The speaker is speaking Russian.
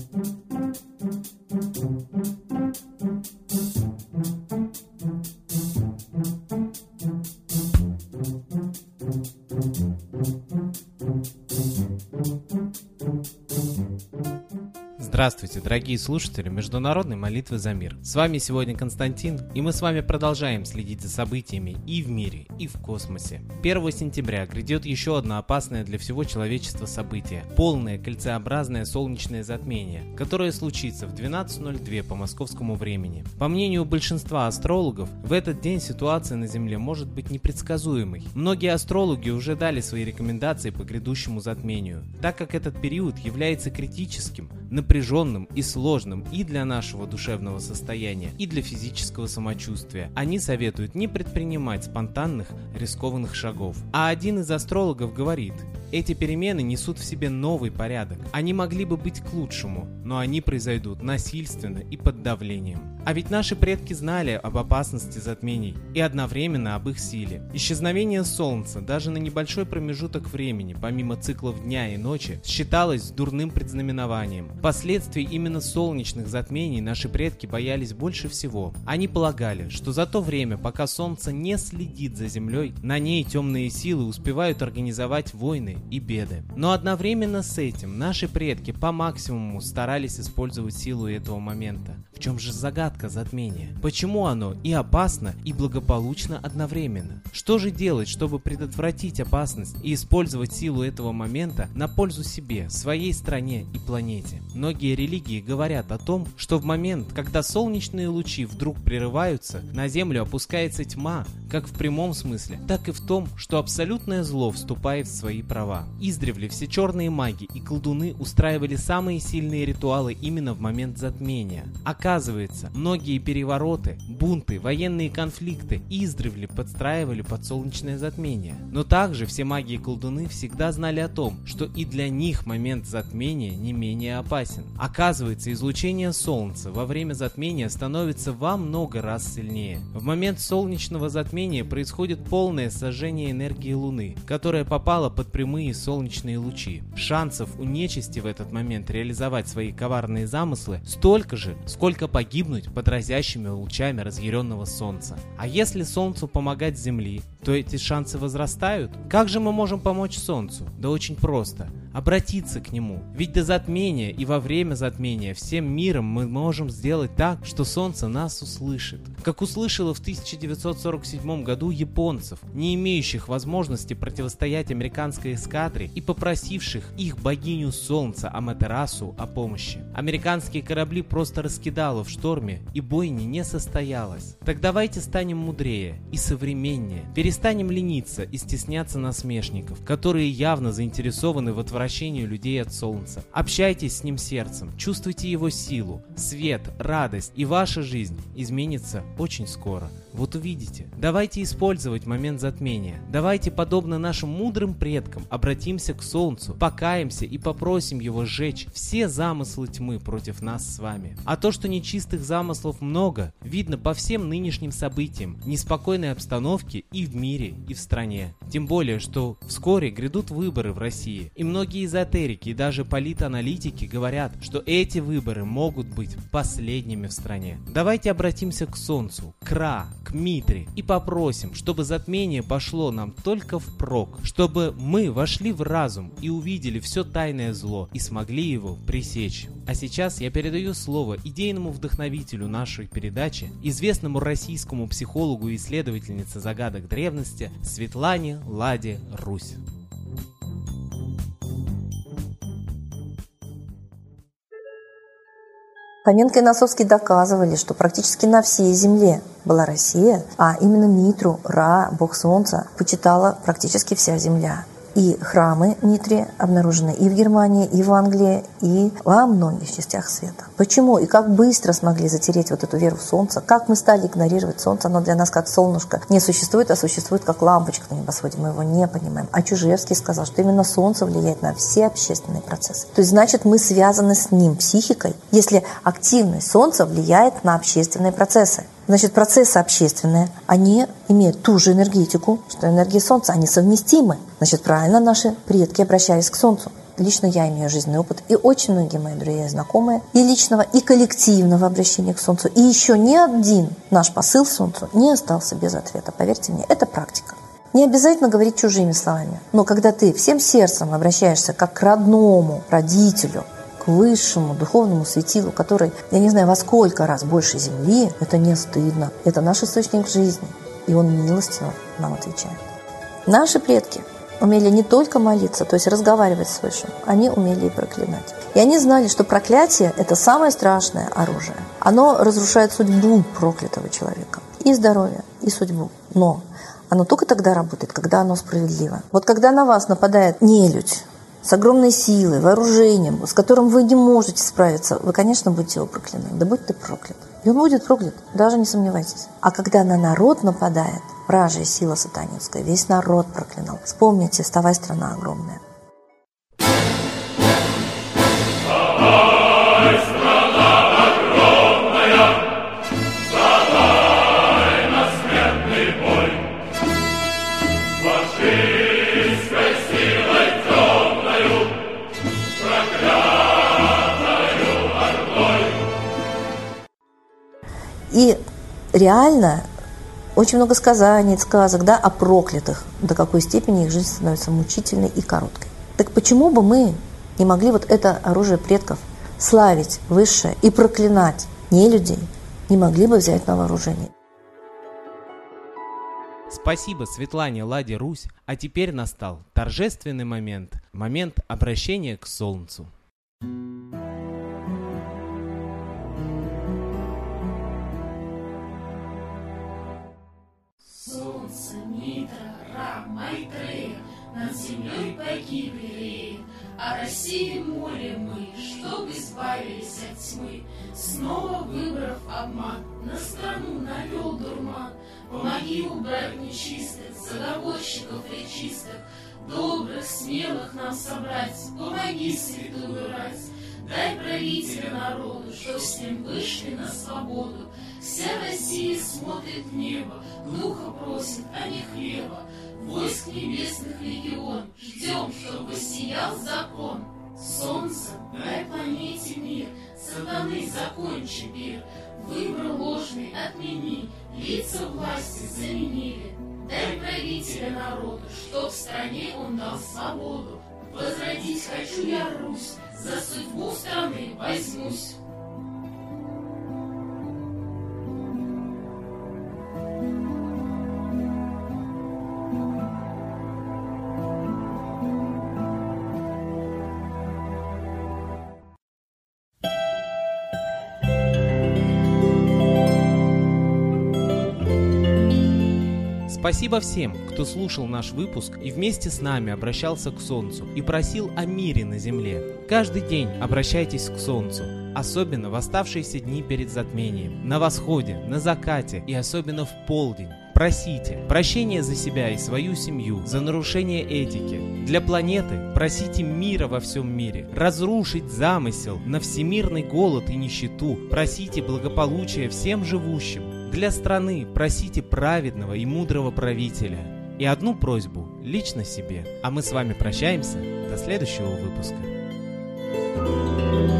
thank you Здравствуйте, дорогие слушатели Международной молитвы за мир. С вами сегодня Константин, и мы с вами продолжаем следить за событиями и в мире, и в космосе. 1 сентября грядет еще одно опасное для всего человечества событие – полное кольцеобразное солнечное затмение, которое случится в 12.02 по московскому времени. По мнению большинства астрологов, в этот день ситуация на Земле может быть непредсказуемой. Многие астрологи уже дали свои рекомендации по грядущему затмению, так как этот период является критическим, напряженным и сложным и для нашего душевного состояния, и для физического самочувствия. Они советуют не предпринимать спонтанных, рискованных шагов. А один из астрологов говорит, эти перемены несут в себе новый порядок. Они могли бы быть к лучшему, но они произойдут насильственно и под давлением. А ведь наши предки знали об опасности затмений и одновременно об их силе. Исчезновение Солнца даже на небольшой промежуток времени, помимо циклов дня и ночи, считалось дурным предзнаменованием. Последствий именно солнечных затмений наши предки боялись больше всего. Они полагали, что за то время, пока Солнце не следит за Землей, на ней темные силы успевают организовать войны и беды. Но одновременно с этим наши предки по максимуму старались использовать силу этого момента. В чем же загадка затмения? Почему оно и опасно, и благополучно одновременно? Что же делать, чтобы предотвратить опасность и использовать силу этого момента на пользу себе, своей стране и планете? Многие религии говорят о том, что в момент, когда солнечные лучи вдруг прерываются, на Землю опускается тьма, как в прямом смысле, так и в том, что абсолютное зло вступает в свои права. Издревле все черные маги и колдуны устраивали самые сильные ритуалы именно в момент затмения. Оказывается, многие перевороты, бунты, военные конфликты издревле подстраивали под солнечное затмение. Но также все маги и колдуны всегда знали о том, что и для них момент затмения не менее опасен. Оказывается, излучение Солнца во время затмения становится во много раз сильнее. В момент солнечного затмения происходит полное сожжение энергии Луны, которая попала под прямые солнечные лучи. Шансов у нечисти в этот момент реализовать свои коварные замыслы столько же, сколько погибнуть под разящими лучами разъяренного Солнца. А если Солнцу помогать Земли, то эти шансы возрастают? Как же мы можем помочь Солнцу? Да очень просто обратиться к нему. Ведь до затмения и во время затмения всем миром мы можем сделать так, что Солнце нас услышит. Как услышало в 1947 году японцев, не имеющих возможности противостоять американской эскадре и попросивших их богиню Солнца Аматерасу о помощи. Американские корабли просто раскидало в шторме, и бойни не состоялось. Так давайте станем мудрее и современнее, перестанем лениться и стесняться насмешников, которые явно заинтересованы в отвращении отвращению людей от солнца. Общайтесь с ним сердцем, чувствуйте его силу, свет, радость, и ваша жизнь изменится очень скоро. Вот увидите. Давайте использовать момент затмения. Давайте, подобно нашим мудрым предкам, обратимся к Солнцу, покаемся и попросим его сжечь все замыслы тьмы против нас с вами. А то, что нечистых замыслов много, видно по всем нынешним событиям, неспокойной обстановке и в мире, и в стране. Тем более, что вскоре грядут выборы в России, и многие эзотерики и даже политаналитики говорят, что эти выборы могут быть последними в стране. Давайте обратимся к Солнцу, к Ра, к Митре и попросим, чтобы затмение пошло нам только впрок, чтобы мы вошли в разум и увидели все тайное зло и смогли его пресечь. А сейчас я передаю слово идейному вдохновителю нашей передачи, известному российскому психологу и исследовательнице загадок древности Светлане Ладе Русь. Фоменко и Носовский доказывали, что практически на всей Земле была Россия, а именно Митру, Ра, бог солнца, почитала практически вся Земля. И храмы Митри обнаружены и в Германии, и в Англии, и во многих частях света. Почему и как быстро смогли затереть вот эту веру в Солнце? Как мы стали игнорировать Солнце? Оно для нас как солнышко не существует, а существует как лампочка на небосводе. Мы его не понимаем. А Чужевский сказал, что именно Солнце влияет на все общественные процессы. То есть, значит, мы связаны с ним психикой, если активность Солнца влияет на общественные процессы. Значит, процессы общественные, они имеют ту же энергетику, что энергия Солнца, они совместимы. Значит, правильно наши предки обращались к Солнцу. лично я имею жизненный опыт, и очень многие мои друзья и знакомые, и личного, и коллективного обращения к Солнцу. И еще ни один наш посыл Солнцу не остался без ответа. Поверьте мне, это практика. Не обязательно говорить чужими словами, но когда ты всем сердцем обращаешься как к родному родителю, к высшему духовному светилу, который, я не знаю, во сколько раз больше Земли, это не стыдно. Это наш источник жизни. И он милостиво нам отвечает. Наши предки умели не только молиться, то есть разговаривать с Высшим, они умели и проклинать. И они знали, что проклятие – это самое страшное оружие. Оно разрушает судьбу проклятого человека. И здоровье, и судьбу. Но оно только тогда работает, когда оно справедливо. Вот когда на вас нападает нелюдь, с огромной силой, вооружением, с которым вы не можете справиться, вы, конечно, будете его проклинать. Да будь ты проклят. И он будет проклят, даже не сомневайтесь. А когда на народ нападает, вражья сила сатанинская, весь народ проклинал. Вспомните, вставай, страна огромная. И реально очень много сказаний, сказок да, о проклятых, до какой степени их жизнь становится мучительной и короткой. Так почему бы мы не могли вот это оружие предков славить высшее и проклинать не людей, не могли бы взять на вооружение? Спасибо Светлане Ладе Русь, а теперь настал торжественный момент, момент обращения к Солнцу. над землей погибли А России молим мы, чтоб избавились от тьмы, Снова выбрав обман, на страну навел дурман. Помоги убрать нечистых, заговорщиков речистых, Добрых, смелых нам собрать, помоги святую рать. Дай правителя народу, что с ним вышли на свободу. Вся Россия смотрит в небо, духа просит, а не хлеба войск небесных легион, Ждем, чтобы сиял закон. Солнце, дай планете мир, Сатаны закончи мир, Выбор ложный отмени, Лица власти заменили. Дай правителя народу, Чтоб в стране он дал свободу. Возродить хочу я Русь, За судьбу страны возьмусь. Спасибо всем, кто слушал наш выпуск и вместе с нами обращался к Солнцу и просил о мире на Земле. Каждый день обращайтесь к Солнцу, особенно в оставшиеся дни перед затмением, на восходе, на закате и особенно в полдень. Просите прощения за себя и свою семью, за нарушение этики. Для планеты просите мира во всем мире, разрушить замысел на всемирный голод и нищету. Просите благополучия всем живущим, для страны просите праведного и мудрого правителя. И одну просьбу лично себе. А мы с вами прощаемся. До следующего выпуска. thank you